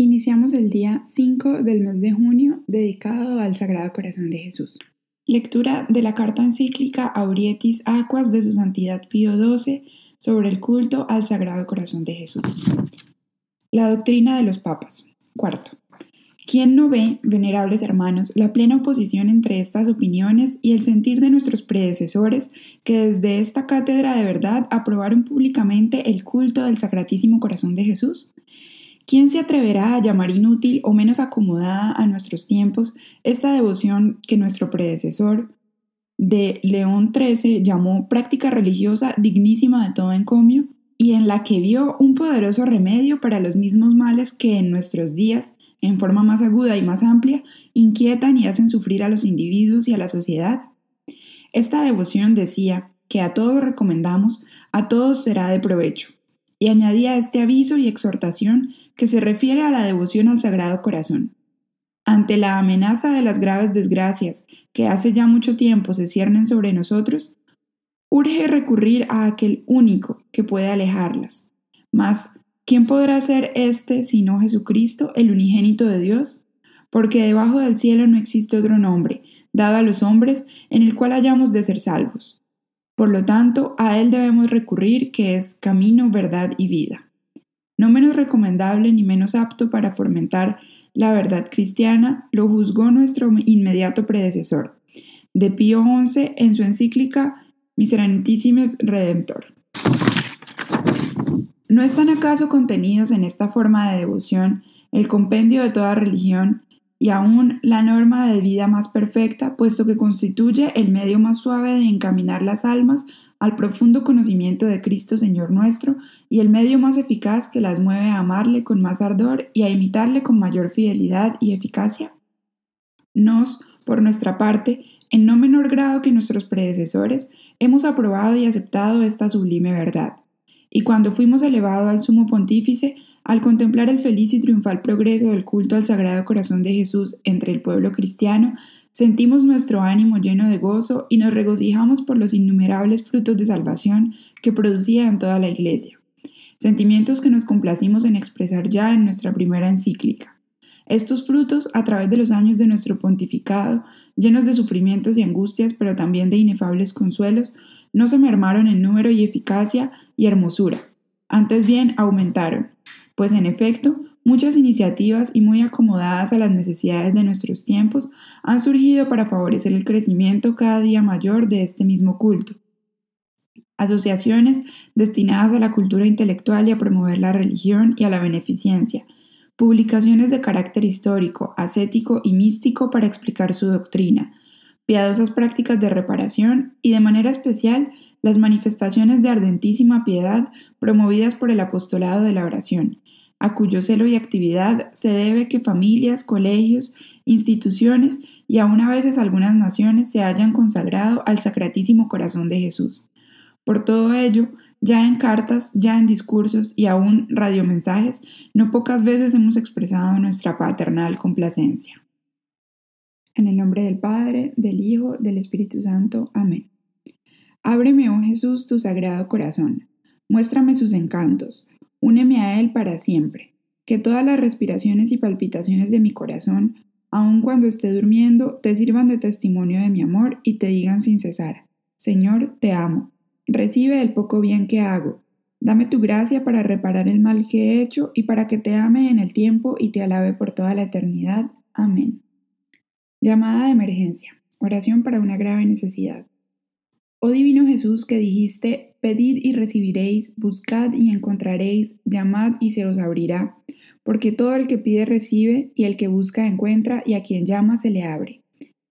Iniciamos el día 5 del mes de junio dedicado al Sagrado Corazón de Jesús. Lectura de la carta encíclica Aurietis Aquas de su Santidad Pío XII sobre el culto al Sagrado Corazón de Jesús. La doctrina de los papas. Cuarto. ¿Quién no ve, venerables hermanos, la plena oposición entre estas opiniones y el sentir de nuestros predecesores que desde esta cátedra de verdad aprobaron públicamente el culto del Sacratísimo Corazón de Jesús? ¿Quién se atreverá a llamar inútil o menos acomodada a nuestros tiempos esta devoción que nuestro predecesor de León XIII llamó práctica religiosa dignísima de todo encomio y en la que vio un poderoso remedio para los mismos males que en nuestros días, en forma más aguda y más amplia, inquietan y hacen sufrir a los individuos y a la sociedad? Esta devoción decía que a todos recomendamos, a todos será de provecho, y añadía este aviso y exhortación que se refiere a la devoción al Sagrado Corazón. Ante la amenaza de las graves desgracias que hace ya mucho tiempo se ciernen sobre nosotros, urge recurrir a aquel único que puede alejarlas. Mas, ¿quién podrá ser éste sino Jesucristo, el unigénito de Dios? Porque debajo del cielo no existe otro nombre, dado a los hombres, en el cual hayamos de ser salvos. Por lo tanto, a Él debemos recurrir, que es camino, verdad y vida no menos recomendable ni menos apto para fomentar la verdad cristiana, lo juzgó nuestro inmediato predecesor, de Pío XI en su encíclica Miserentissimes Redemptor. ¿No están acaso contenidos en esta forma de devoción el compendio de toda religión y aún la norma de vida más perfecta, puesto que constituye el medio más suave de encaminar las almas al profundo conocimiento de Cristo Señor nuestro y el medio más eficaz que las mueve a amarle con más ardor y a imitarle con mayor fidelidad y eficacia? Nos, por nuestra parte, en no menor grado que nuestros predecesores, hemos aprobado y aceptado esta sublime verdad. Y cuando fuimos elevados al sumo pontífice, al contemplar el feliz y triunfal progreso del culto al Sagrado Corazón de Jesús entre el pueblo cristiano, sentimos nuestro ánimo lleno de gozo y nos regocijamos por los innumerables frutos de salvación que producía en toda la Iglesia, sentimientos que nos complacimos en expresar ya en nuestra primera encíclica. Estos frutos, a través de los años de nuestro pontificado, llenos de sufrimientos y angustias, pero también de inefables consuelos, no se mermaron en número y eficacia y hermosura, antes bien aumentaron, pues en efecto, muchas iniciativas y muy acomodadas a las necesidades de nuestros tiempos han surgido para favorecer el crecimiento cada día mayor de este mismo culto. Asociaciones destinadas a la cultura intelectual y a promover la religión y a la beneficencia, publicaciones de carácter histórico, ascético y místico para explicar su doctrina, piadosas prácticas de reparación y de manera especial las manifestaciones de ardentísima piedad promovidas por el apostolado de la oración, a cuyo celo y actividad se debe que familias, colegios, instituciones y aún a veces algunas naciones se hayan consagrado al Sacratísimo Corazón de Jesús. Por todo ello, ya en cartas, ya en discursos y aún radiomensajes, no pocas veces hemos expresado nuestra paternal complacencia. En el nombre del Padre, del Hijo, del Espíritu Santo. Amén. Ábreme, oh Jesús, tu sagrado corazón. Muéstrame sus encantos Úneme a Él para siempre. Que todas las respiraciones y palpitaciones de mi corazón, aun cuando esté durmiendo, te sirvan de testimonio de mi amor y te digan sin cesar, Señor, te amo. Recibe el poco bien que hago. Dame tu gracia para reparar el mal que he hecho y para que te ame en el tiempo y te alabe por toda la eternidad. Amén. Llamada de emergencia. Oración para una grave necesidad. Oh Divino Jesús que dijiste, pedid y recibiréis, buscad y encontraréis, llamad y se os abrirá, porque todo el que pide recibe, y el que busca encuentra, y a quien llama se le abre.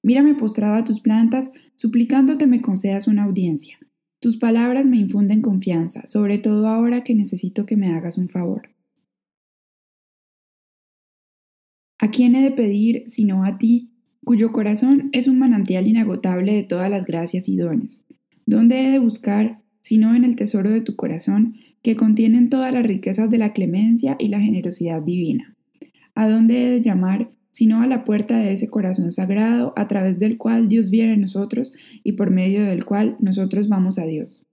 Mírame postrado a tus plantas, suplicándote me concedas una audiencia. Tus palabras me infunden confianza, sobre todo ahora que necesito que me hagas un favor. ¿A quién he de pedir sino a ti, cuyo corazón es un manantial inagotable de todas las gracias y dones? ¿Dónde he de buscar, sino en el tesoro de tu corazón, que contienen todas las riquezas de la clemencia y la generosidad divina? ¿A dónde he de llamar, sino a la puerta de ese corazón sagrado, a través del cual Dios viene a nosotros y por medio del cual nosotros vamos a Dios?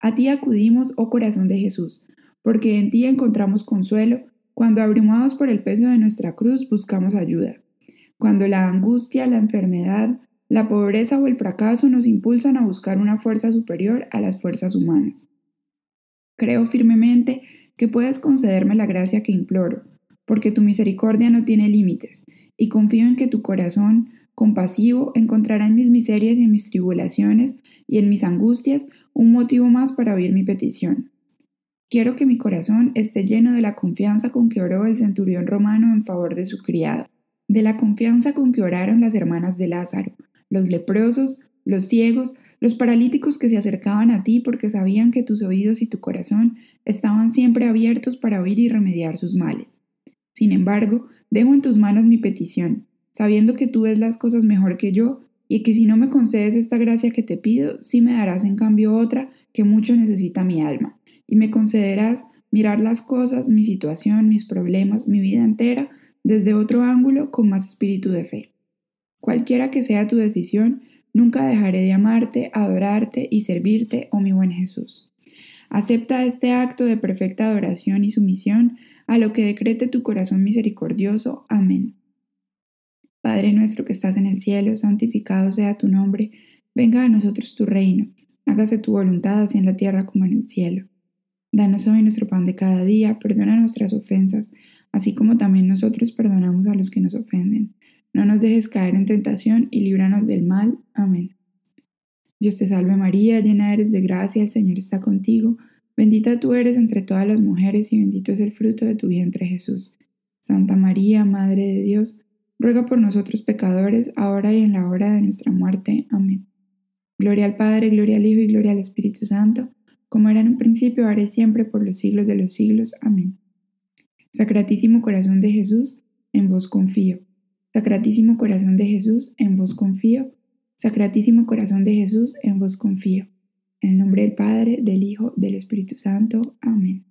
A ti acudimos, oh corazón de Jesús, porque en ti encontramos consuelo, cuando abrumados por el peso de nuestra cruz buscamos ayuda, cuando la angustia, la enfermedad, la pobreza o el fracaso nos impulsan a buscar una fuerza superior a las fuerzas humanas. Creo firmemente que puedes concederme la gracia que imploro, porque tu misericordia no tiene límites, y confío en que tu corazón, compasivo, encontrará en mis miserias y en mis tribulaciones y en mis angustias un motivo más para oír mi petición. Quiero que mi corazón esté lleno de la confianza con que oró el centurión romano en favor de su criado, de la confianza con que oraron las hermanas de Lázaro, los leprosos, los ciegos, los paralíticos que se acercaban a ti porque sabían que tus oídos y tu corazón estaban siempre abiertos para oír y remediar sus males. Sin embargo, dejo en tus manos mi petición, sabiendo que tú ves las cosas mejor que yo y que si no me concedes esta gracia que te pido, sí me darás en cambio otra que mucho necesita mi alma, y me concederás mirar las cosas, mi situación, mis problemas, mi vida entera, desde otro ángulo con más espíritu de fe. Cualquiera que sea tu decisión, nunca dejaré de amarte, adorarte y servirte, oh mi buen Jesús. Acepta este acto de perfecta adoración y sumisión a lo que decrete tu corazón misericordioso. Amén. Padre nuestro que estás en el cielo, santificado sea tu nombre, venga a nosotros tu reino, hágase tu voluntad así en la tierra como en el cielo. Danos hoy nuestro pan de cada día, perdona nuestras ofensas, así como también nosotros perdonamos a los que nos ofenden. No nos dejes caer en tentación y líbranos del mal. Amén. Dios te salve María, llena eres de gracia, el Señor está contigo. Bendita tú eres entre todas las mujeres y bendito es el fruto de tu vientre Jesús. Santa María, Madre de Dios, ruega por nosotros pecadores, ahora y en la hora de nuestra muerte. Amén. Gloria al Padre, gloria al Hijo y gloria al Espíritu Santo, como era en un principio, ahora y siempre, por los siglos de los siglos. Amén. Sacratísimo corazón de Jesús, en vos confío. Sacratísimo corazón de Jesús, en vos confío. Sacratísimo corazón de Jesús, en vos confío. En el nombre del Padre, del Hijo, del Espíritu Santo. Amén.